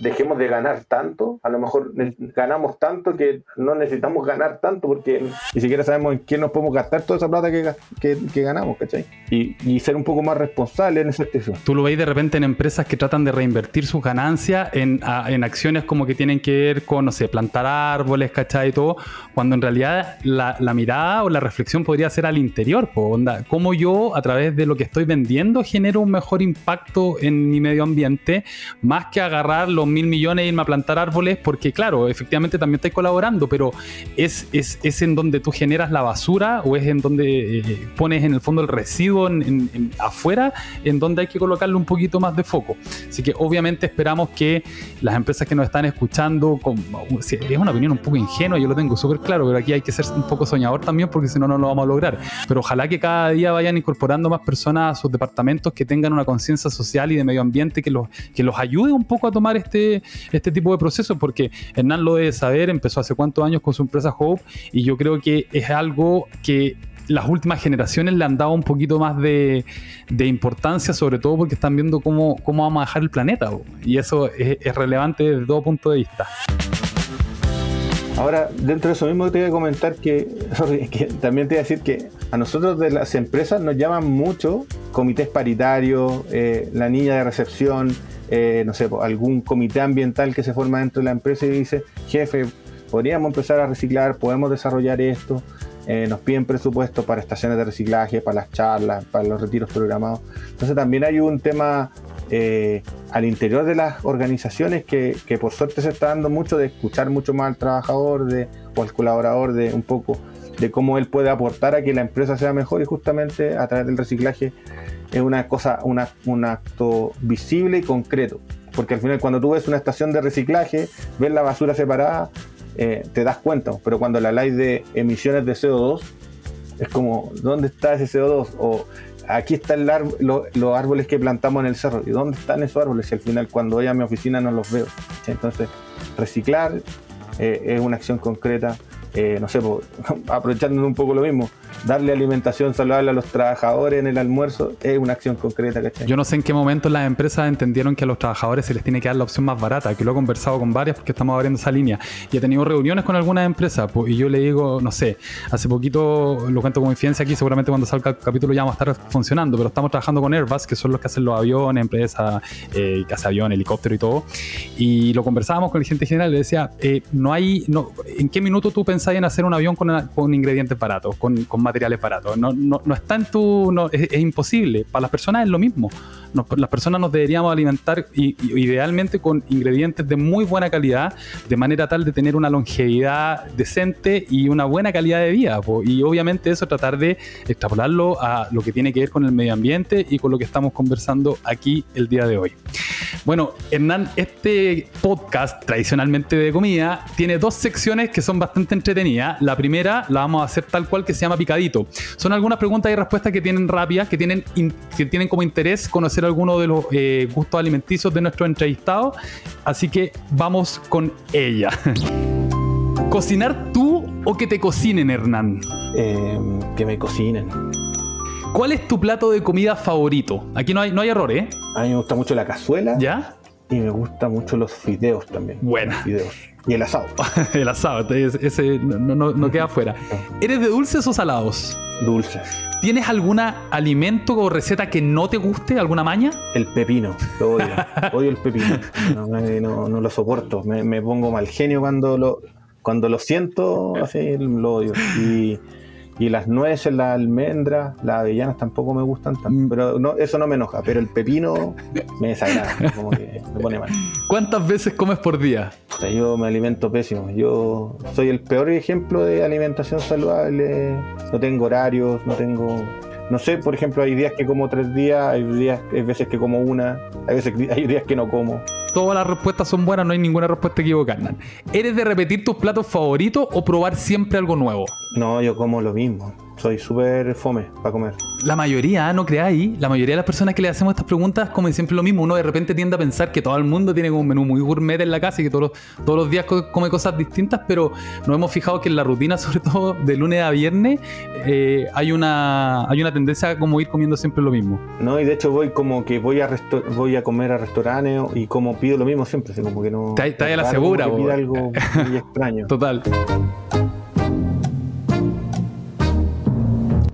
[SPEAKER 1] dejemos de ganar tanto, a lo mejor ganamos tanto que no necesitamos ganar tanto porque ni siquiera sabemos en qué nos podemos gastar toda esa plata que, que, ganamos, ¿cachai? Y, y, ser un poco más responsable en ese sentido.
[SPEAKER 2] Tú lo veis de repente en empresas que tratan de reinvertir sus ganancias en, en acciones como que tienen que ver con, no sé, plantar árboles, ¿cachai? Y todo, cuando en realidad la, la mirada o la reflexión podría ser al interior, po, onda, cómo yo a través de lo que estoy vendiendo genero un mejor impacto en mi medio ambiente, más que agarrar los mil millones e irme a plantar árboles, porque claro, efectivamente también estoy colaborando, pero es, es, es en donde tú generas la basura o es en donde eh, pones en el fondo el residuo en, afuera, en donde hay que colocarle un poquito más de foco. Así que obviamente esperamos que las empresas que nos están escuchando, con, es una opinión un poco ingenua, yo lo tengo súper claro, pero aquí hay que ser un poco soñador también porque si no, no lo vamos a lograr. Pero ojalá que cada día vayan incorporando más personas a sus departamentos que tengan una conciencia social y de medio ambiente que los, que los ayude un poco a tomar este, este tipo de procesos, porque Hernán lo debe saber, empezó hace cuántos años con su empresa Hope, y yo creo que es algo que las últimas generaciones le han dado un poquito más de, importancia, sobre todo porque están viendo cómo, cómo vamos a dejar el planeta, y eso es, relevante desde todo punto de vista.
[SPEAKER 1] Ahora, dentro de eso mismo te voy a comentar que, que, también te voy a decir que a nosotros de las empresas nos llaman mucho comités paritarios, eh, la niña de recepción, eh, no sé, algún comité ambiental que se forma dentro de la empresa y dice, jefe, podríamos empezar a reciclar, podemos desarrollar esto, eh, nos piden presupuesto para estaciones de reciclaje, para las charlas, para los retiros programados. Entonces también hay un tema eh, al interior de las organizaciones que, por suerte se está dando mucho de escuchar mucho más al trabajador de, o al colaborador de un poco de cómo él puede aportar a que la empresa sea mejor y justamente a través del reciclaje es una cosa, una, un acto visible y concreto. Porque al final cuando tú ves una estación de reciclaje, ves la basura separada, eh, te das cuenta. Pero cuando la ley de emisiones de CO2, es como, ¿dónde está ese CO2? O aquí están los árboles que plantamos en el cerro. ¿Y dónde están esos árboles? Y al final cuando voy a mi oficina no los veo. Entonces, reciclar eh, es una acción concreta eh, no sé, aprovechando un poco lo mismo, darle alimentación saludable a los trabajadores en el almuerzo es una acción concreta, ¿cachai?
[SPEAKER 2] Yo no sé en qué momento las empresas entendieron que a los trabajadores se les tiene que dar la opción más barata, que lo he conversado con varias porque estamos abriendo esa línea y he tenido reuniones con algunas empresas y yo le digo, no sé, hace poquito, lo cuento como infidencia aquí, seguramente cuando salga el capítulo ya vamos a estar funcionando, pero estamos trabajando con Airbus, que son los que hacen los aviones, empresas eh, que hacen avión, helicóptero y todo, y lo conversábamos con el gente general, le decía, eh, no hay, no, ¿en qué minuto tú pensás en hacer un avión con, ingredientes baratos, con, materiales baratos. No, no, no está en tu. Es, imposible. Para las personas es lo mismo. las personas nos deberíamos alimentar idealmente con ingredientes de muy buena calidad, de manera tal de tener una longevidad decente y una buena calidad de vida. Y obviamente eso tratar de extrapolarlo a lo que tiene que ver con el medio ambiente y con lo que estamos conversando aquí el día de hoy. Bueno, Hernán, este podcast tradicionalmente de comida tiene dos secciones que son bastante entretenidas. La primera la vamos a hacer tal cual que se llama picadito. Son algunas preguntas y respuestas que tienen rápidas, que tienen, que tienen como interés conocer algunos de los eh, gustos alimenticios de nuestro entrevistado. Así que vamos con ella. ¿Cocinar tú o que te cocinen, Hernán?
[SPEAKER 1] Eh, que me cocinen.
[SPEAKER 2] ¿Cuál es tu plato de comida favorito? Aquí no hay, no hay error, ¿eh?
[SPEAKER 1] A mí me gusta mucho la cazuela.
[SPEAKER 2] ¿Ya?
[SPEAKER 1] Y me gustan mucho los fideos también.
[SPEAKER 2] Buena.
[SPEAKER 1] Los fideos. Y el asado.
[SPEAKER 2] el asado, ese, no, no, no queda fuera. ¿Eres de dulces o salados?
[SPEAKER 1] Dulces.
[SPEAKER 2] ¿Tienes algún alimento o receta que no te guste, alguna maña?
[SPEAKER 1] El pepino, lo odio. odio el pepino. No, no, no lo soporto. Me, me, pongo mal genio cuando lo, cuando lo siento, así lo odio. Y y las nueces, las almendras, las avellanas tampoco me gustan tanto. Mm. Pero no, eso no me enoja. Pero el pepino me desagrada. como que me pone mal.
[SPEAKER 2] ¿Cuántas veces comes por día?
[SPEAKER 1] O sea, yo me alimento pésimo. Yo soy el peor ejemplo de alimentación saludable. No tengo horarios, no tengo no sé, por ejemplo, hay días que como tres días, hay días, hay veces que como una, hay veces hay días que no como.
[SPEAKER 2] Todas las respuestas son buenas, no hay ninguna respuesta equivocada. ¿Eres de repetir tus platos favoritos o probar siempre algo nuevo?
[SPEAKER 1] No, yo como lo mismo soy súper fome para comer.
[SPEAKER 2] La mayoría, no creáis, la mayoría de las personas que le hacemos estas preguntas comen siempre lo mismo. Uno de repente tiende a pensar que todo el mundo tiene un menú muy gourmet en la casa y que todos los, todos los días come cosas distintas, pero nos hemos fijado que en la rutina, sobre todo de lunes a viernes, eh, hay, una, hay una tendencia a como ir comiendo siempre lo mismo.
[SPEAKER 1] No, y de hecho voy como que voy a, voy a comer a restaurantes y como pido lo mismo siempre, así como que no...
[SPEAKER 2] Está ahí a la segura.
[SPEAKER 1] Algo muy extraño.
[SPEAKER 2] Total.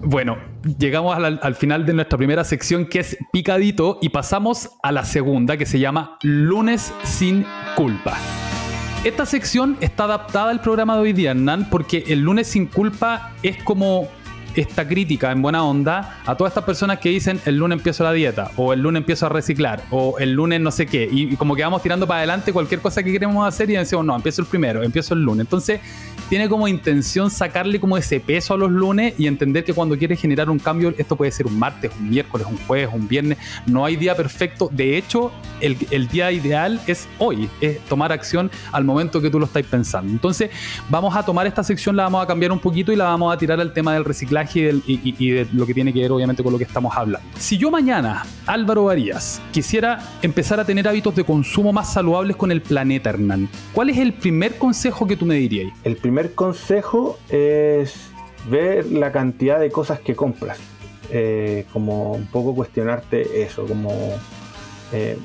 [SPEAKER 2] Bueno, llegamos al, final de nuestra primera sección que es picadito y pasamos a la segunda que se llama lunes sin culpa. Esta sección está adaptada al programa de hoy día, Hernán, porque el lunes sin culpa es como esta crítica en buena onda a todas estas personas que dicen el lunes empiezo la dieta, o el lunes empiezo a reciclar, o el lunes no sé qué, y, como que vamos tirando para adelante cualquier cosa que queremos hacer y decimos, no, empiezo el primero, empiezo el lunes. Entonces, tiene como intención sacarle como ese peso a los lunes y entender que cuando quieres generar un cambio, esto puede ser un martes, un miércoles, un jueves, un viernes, no hay día perfecto. De hecho, el, día ideal es hoy, es tomar acción al momento que tú lo estás pensando. Entonces, vamos a tomar esta sección, la vamos a cambiar un poquito y la vamos a tirar al tema del reciclaje y, de lo que tiene que ver obviamente con lo que estamos hablando. Si yo mañana, Álvaro Varías, quisiera empezar a tener hábitos de consumo más saludables con el planeta, Hernán, ¿cuál es el primer consejo que tú me dirías?
[SPEAKER 1] El primer consejo es ver la cantidad de cosas que compras. Eh, como un poco cuestionarte eso, como eh,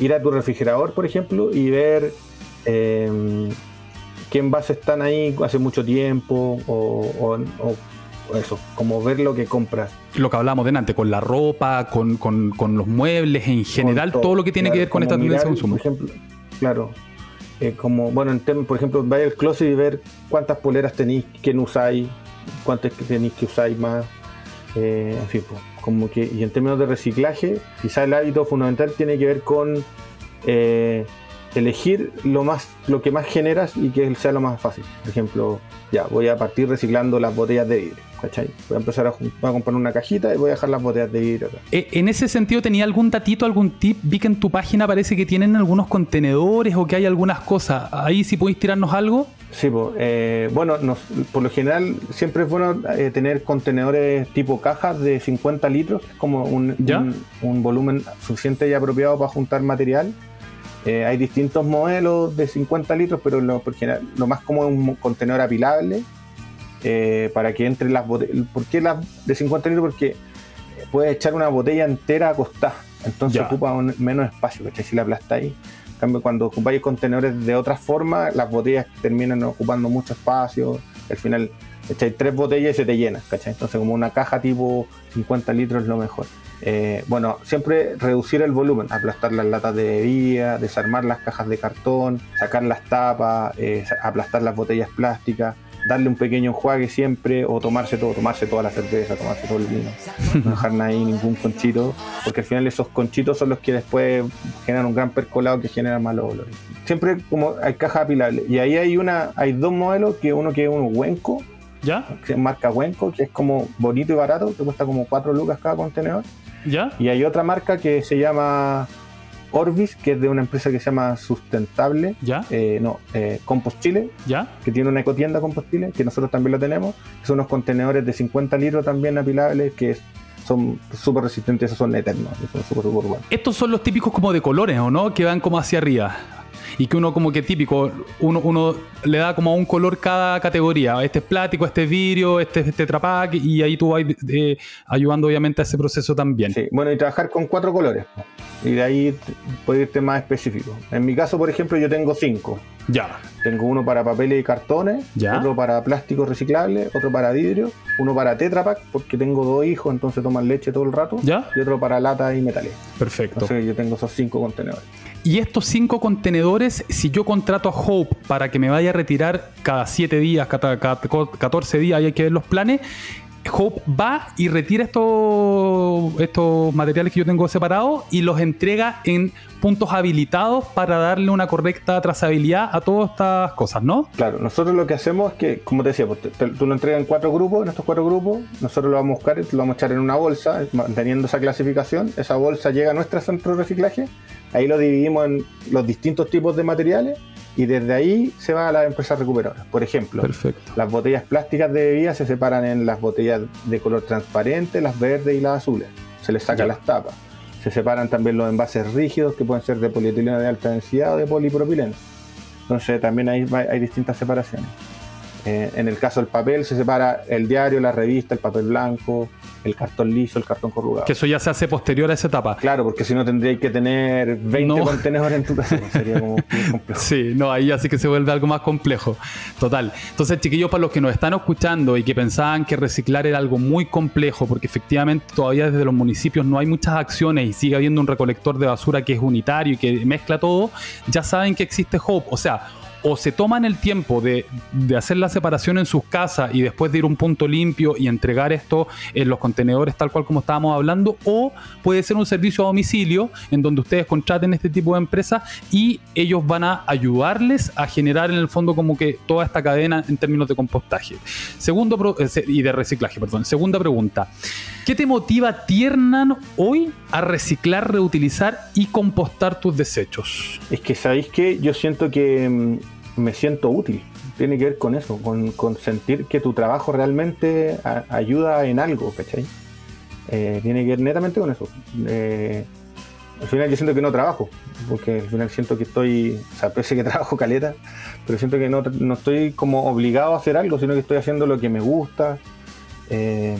[SPEAKER 1] ir a tu refrigerador, por ejemplo, y ver eh, qué envases están ahí hace mucho tiempo o, eso, como ver lo que compras.
[SPEAKER 2] Lo que hablamos delante, con la ropa, con, los muebles, en general, todo, lo que tiene que ver con esta tendencia de consumo.
[SPEAKER 1] Por ejemplo, claro, eh, como, bueno, en por ejemplo, vaya al closet y ver cuántas poleras tenéis, quién usáis, cuántas tenéis que usáis más, eh, en fin, como que, y en términos de reciclaje, quizá el hábito fundamental tiene que ver con eh, elegir lo más lo que más generas y que sea lo más fácil. Por ejemplo, ya voy a partir reciclando las botellas de vidrio, ¿cachai? Voy a empezar a, a comprar una cajita y voy a dejar las botellas de vidrio acá.
[SPEAKER 2] Eh, en ese sentido, ¿tenía algún datito, algún tip? Vi que en tu página parece que tienen algunos contenedores o que hay algunas cosas. Ahí si podéis tirarnos algo.
[SPEAKER 1] Sí, pues, bueno, por lo general siempre es bueno eh, tener contenedores tipo cajas de 50 litros, como un, un, un volumen suficiente y apropiado para juntar material eh, hay distintos modelos de 50 litros, pero lo, lo más cómodo es un contenedor apilable eh, para que entre las botellas. ¿Por qué las de 50 litros? Porque puedes echar una botella entera acostada, entonces ocupa menos espacio, ¿cachai? Si la aplastáis. En cambio, cuando ocupáis contenedores de otra forma, las botellas terminan ocupando mucho espacio. Al final echáis tres botellas y se te llena, ¿cachai? Entonces, como una caja tipo 50 litros es lo mejor. Eh, bueno, siempre reducir el volumen, aplastar las latas de bebida, desarmar las cajas de cartón, sacar las tapas, eh, aplastar las botellas plásticas, darle un pequeño enjuague siempre o tomarse todo, tomarse toda la cerveza, tomarse todo el vino, no dejar ahí ningún conchito, porque al final esos conchitos son los que después generan un gran percolado que genera malos olores. Siempre como hay cajas apilables y ahí hay una, hay dos modelos, que uno que es un huenco,
[SPEAKER 2] ¿Ya?
[SPEAKER 1] que es marca Huenco, que es como bonito y barato, que cuesta como 4 lucas cada contenedor y hay otra marca que se llama Orbis, que es de una empresa que se llama Sustentable.
[SPEAKER 2] ¿Ya?
[SPEAKER 1] Eh, no, eh, Chile.
[SPEAKER 2] ¿Ya?
[SPEAKER 1] Que tiene una ecotienda Chile, que nosotros también lo tenemos. Son unos contenedores de 50 litros también apilables que son súper resistentes, esos son eternos, son súper,
[SPEAKER 2] Estos son los típicos como de colores, ¿o no? Que van como hacia arriba. Y que uno como que típico, uno, uno le da como un color cada categoría. Este es plástico, este es vidrio, este es este trapac y ahí tú vas eh, ayudando obviamente a ese proceso también.
[SPEAKER 1] Sí, bueno, y trabajar con cuatro colores. Y de ahí puede irte más específico. En mi caso, por ejemplo, yo tengo cinco.
[SPEAKER 2] Ya.
[SPEAKER 1] Tengo uno para papeles y cartones, otro para plástico reciclable, otro para vidrio, uno para Tetra Pak, porque tengo dos hijos, entonces toman leche todo el rato,
[SPEAKER 2] ¿Ya?
[SPEAKER 1] y otro para lata y metales.
[SPEAKER 2] Perfecto.
[SPEAKER 1] Entonces yo tengo esos cinco contenedores.
[SPEAKER 2] Y estos cinco contenedores, si yo contrato a Hope para que me vaya a retirar cada 7 días, cada, cada 14 días, hay que ver los planes, Hope va y retira estos, estos materiales que yo tengo separados y los entrega en puntos habilitados para darle una correcta trazabilidad a todas estas cosas, ¿no?
[SPEAKER 1] Claro, nosotros lo que hacemos es que, como te decía, pues, tú lo entregas en cuatro grupos, en estos cuatro grupos, nosotros lo vamos a buscar y lo vamos a echar en una bolsa, manteniendo esa clasificación, esa bolsa llega a nuestro centro de reciclaje, ahí lo dividimos en los distintos tipos de materiales y desde ahí se va a las empresas recuperadoras. Por ejemplo, las botellas plásticas de bebidas se separan en las botellas de color transparente, las verdes y las azules. Se les saca las tapas. Se separan también los envases rígidos que pueden ser de polietileno de alta densidad o de polipropileno. Entonces también hay, hay distintas separaciones. Eh, en el caso del papel se separa el diario, la revista, el papel blanco, el cartón liso, el cartón corrugado.
[SPEAKER 2] Que eso ya se hace posterior a esa etapa.
[SPEAKER 1] Claro, porque si no tendríais que tener 20 contenedores en tu casa. Sería como complejo.
[SPEAKER 2] Sí, no, ahí así que se vuelve algo más complejo. Total. Entonces, chiquillos, para los que nos están escuchando y que pensaban que reciclar era algo muy complejo, porque efectivamente todavía desde los municipios no hay muchas acciones y sigue habiendo un recolector de basura que es unitario y que mezcla todo, ya saben que existe Hope. O sea, o se toman el tiempo de, hacer la separación en sus casas y después de ir a un punto limpio y entregar esto en los contenedores tal cual como estábamos hablando, o puede ser un servicio a domicilio en donde ustedes contraten este tipo de empresas y ellos van a ayudarles a generar en el fondo como que toda esta cadena en términos de compostaje. Segundo, eh, y de reciclaje, perdón. Segunda pregunta. ¿Qué te motiva Tiernan hoy a reciclar, reutilizar y compostar tus desechos?
[SPEAKER 1] Es que sabéis que yo siento que mm, me siento útil. Tiene que ver con eso, con, sentir que tu trabajo realmente ayuda en algo, ¿cachai? Eh, tiene que ver netamente con eso. Eh, al final yo siento que no trabajo, porque al final siento que estoy, o sea, pese que trabajo caleta, pero siento que no, no estoy como obligado a hacer algo, sino que estoy haciendo lo que me gusta. Eh,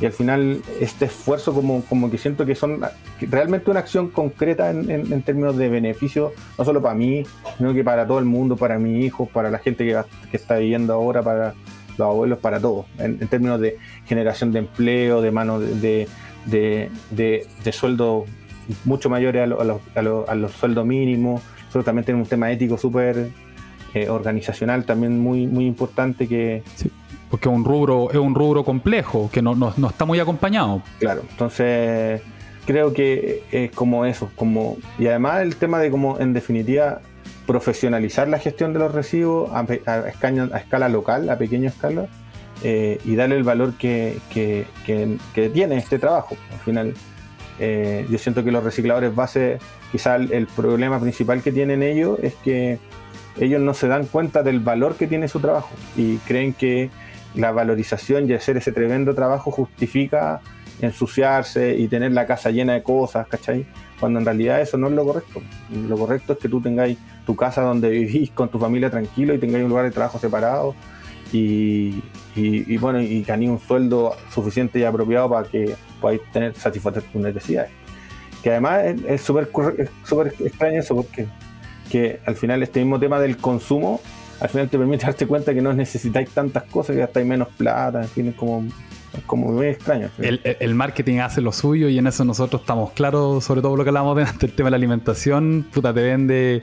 [SPEAKER 1] y al final este esfuerzo como, como que siento que son realmente una acción concreta en, términos de beneficio, no solo para mí, sino que para todo el mundo, para mi hijo, para la gente que, está viviendo ahora, para los abuelos, para todos, en, términos de generación de empleo, de mano de, de, de, sueldos mucho mayores a, a, los sueldos mínimos. Nosotros también tenemos un tema ético súper eh, organizacional también muy, muy importante que...
[SPEAKER 2] Porque es un rubro, es un rubro complejo, que no, no, está muy acompañado.
[SPEAKER 1] Claro, entonces creo que es como eso, como y además el tema de como en definitiva profesionalizar la gestión de los residuos a, a, escala, local, a pequeña escala, eh, y darle el valor que, que, que, tiene este trabajo. Al final, eh, yo siento que los recicladores base, quizá el, problema principal que tienen ellos es que ellos no se dan cuenta del valor que tiene su trabajo y creen que la valorización y hacer ese tremendo trabajo justifica ensuciarse y tener la casa llena de cosas, ¿cachai? Cuando en realidad eso no es lo correcto. Lo correcto es que tú tengáis tu casa donde vivís con tu familia tranquilo y tengáis un lugar de trabajo separado y, bueno, y ganéis un sueldo suficiente y apropiado para que podáis tener satisfacer tus necesidades. Que además es súper extraño eso porque que al final este mismo tema del consumo al final te permite darte cuenta que no necesitáis tantas cosas, que gastáis menos plata, en fin, es como como muy extraño.
[SPEAKER 2] El, marketing hace lo suyo y en eso nosotros estamos claros, sobre todo lo que hablamos delante, el tema de la alimentación, puta, te vende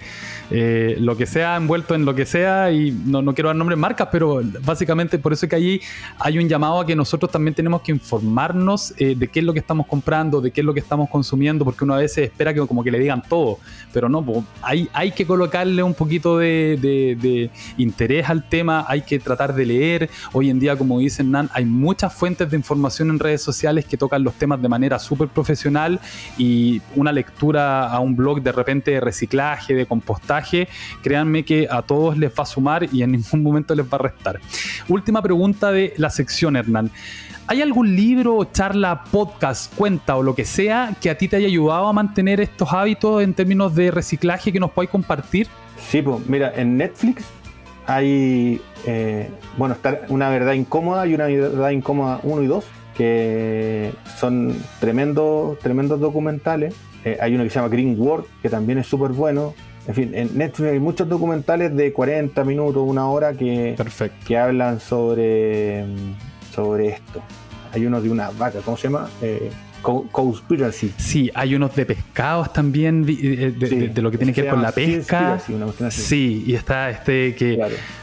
[SPEAKER 2] eh, lo que sea, envuelto en lo que sea, y no, no quiero dar nombres marcas, pero básicamente por eso es que allí hay un llamado a que nosotros también tenemos que informarnos eh, de qué es lo que estamos comprando, de qué es lo que estamos consumiendo, porque uno a veces espera que como que le digan todo, pero no, hay, hay que colocarle un poquito de, de interés al tema, hay que tratar de leer, hoy en día como dicen Nan, hay muchas fuentes de información en redes sociales que tocan los temas de manera súper profesional y una lectura a un blog de repente de reciclaje, de compostaje, créanme que a todos les va a sumar y en ningún momento les va a restar. Última pregunta de la sección, Hernán. ¿Hay algún libro, charla, podcast, cuenta o lo que sea que a ti te haya ayudado a mantener estos hábitos en términos de reciclaje que nos podáis compartir?
[SPEAKER 1] Sí, pues mira, en Netflix hay, eh, bueno, está una verdad incómoda y una verdad incómoda 1 y 2, que son tremendos, tremendos documentales. Eh, hay uno que se llama Green World, que también es súper bueno. En fin, en Netflix hay muchos documentales de 40 minutos, una hora que, que hablan sobre, sobre esto. Hay uno de una vaca, ¿cómo se llama? Eh, Conspiracy.
[SPEAKER 2] Sí, hay unos de pescados también, eh, de, lo que tiene que ver con la pesca. Sí, y está este que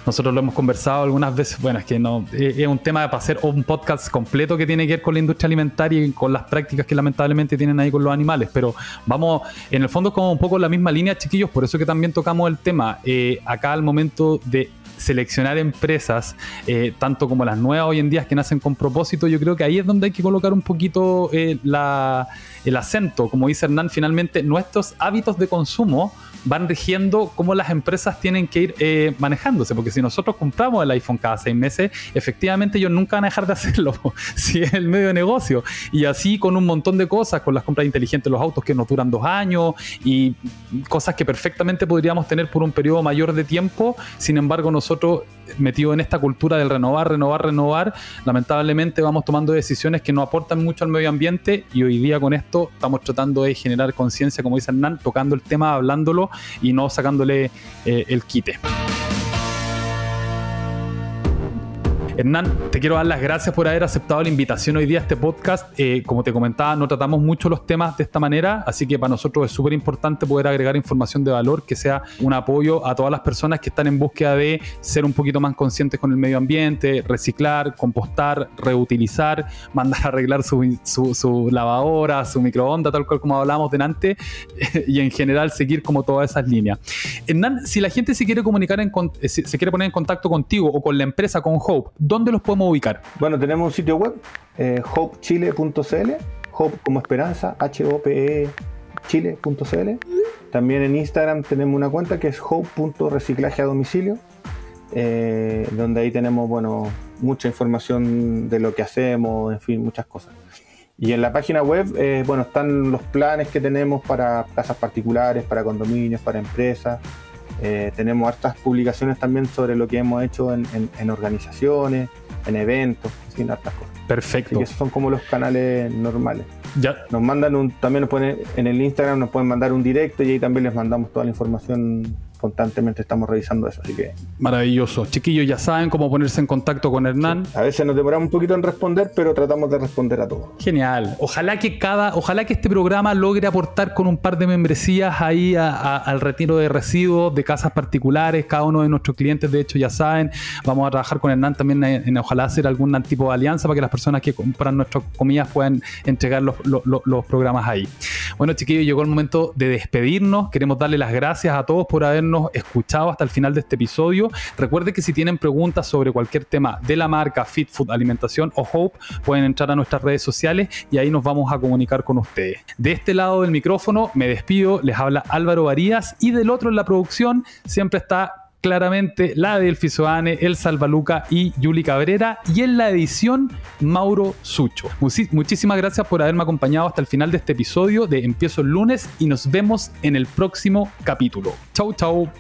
[SPEAKER 2] nosotros lo hemos conversado algunas veces. Bueno, es que no, eh, es un tema para hacer un podcast completo que tiene que ver con la industria alimentaria y con las prácticas que lamentablemente tienen ahí con los animales. Pero vamos, en el fondo, como un poco la misma línea, chiquillos, por eso que también tocamos el tema. Eh, acá al momento de seleccionar empresas, eh, tanto como las nuevas hoy en día que nacen con propósito, yo creo que ahí es donde hay que colocar un poquito eh, el acento. Como dice Hernán, finalmente nuestros hábitos de consumo van rigiendo cómo las empresas tienen que ir eh, manejándose, porque si nosotros compramos el iPhone cada seis meses, efectivamente ellos nunca van a dejar de hacerlo, si es el medio de negocio. Y así con un montón de cosas, con las compras inteligentes, los autos que nos duran dos años y cosas que perfectamente podríamos tener por un periodo mayor de tiempo, sin embargo nosotros metidos en esta cultura del renovar, renovar, renovar, lamentablemente vamos tomando decisiones que no aportan mucho al medio ambiente y hoy día con esto estamos tratando de generar conciencia, como dice Hernán, tocando el tema, hablándolo y no sacándole eh, el quite. Hernán, te quiero dar las gracias por haber aceptado la invitación hoy día a este podcast. Eh, como te comentaba, no tratamos mucho los temas de esta manera, así que para nosotros es súper importante poder agregar información de valor que sea un apoyo a todas las personas que están en búsqueda de ser un poquito más conscientes con el medio ambiente, reciclar, compostar, reutilizar, mandar a arreglar su, lavadora, su microondas, tal cual como hablábamos delante, y en general seguir como todas esas líneas. Hernán, si la gente se quiere comunicar, en, eh, se quiere poner en contacto contigo o con la empresa, con Hope, ¿dónde los podemos ubicar?
[SPEAKER 1] Bueno, tenemos un sitio web, eh, hopechile.cl, hope como esperanza, H-O-P-E chile.cl. También en Instagram tenemos una cuenta que es hope.reciclaje a domicilio, eh, donde ahí tenemos, bueno, mucha información de lo que hacemos, en fin, muchas cosas. Y en la página web, eh, bueno, están los planes que tenemos para casas particulares, para condominios, para empresas, eh, tenemos hartas publicaciones también sobre lo que hemos hecho en, organizaciones, en eventos, sin hartas cosas.
[SPEAKER 2] Perfecto.
[SPEAKER 1] Y esos son como los canales normales.
[SPEAKER 2] Ya.
[SPEAKER 1] Nos mandan un, también nos ponen, en el Instagram nos pueden mandar un directo y ahí también les mandamos toda la información constantemente estamos revisando eso, así que...
[SPEAKER 2] Maravilloso. Chiquillos, ya saben cómo ponerse en contacto con Hernán.
[SPEAKER 1] A veces nos demoramos un poquito en responder, pero tratamos de responder a todo.
[SPEAKER 2] Genial. Ojalá que cada, ojalá que este programa logre aportar con un par de membresías ahí al retiro de residuos de casas particulares. Cada uno de nuestros clientes, de hecho, ya saben, vamos a trabajar con Hernán también en, ojalá hacer algún tipo de alianza para que las personas que compran nuestras comidas puedan entregar los, los programas ahí. Bueno, chiquillos, llegó el momento de despedirnos. Queremos darle las gracias a todos por habernos escuchado hasta el final de este episodio. Recuerde que si tienen preguntas sobre cualquier tema de la marca Fit Food Alimentación o Hope, pueden entrar a nuestras redes sociales y ahí nos vamos a comunicar con ustedes. De este lado del micrófono me despido, les habla Álvaro Varías y del otro en la producción siempre está claramente la de Elfi Soane, El Salvaluca y Yuli Cabrera. Y en la edición, Mauro Sucho. muchísimas gracias por haberme acompañado hasta el final de este episodio de Empiezo el lunes y nos vemos en el próximo capítulo. Chau, chau.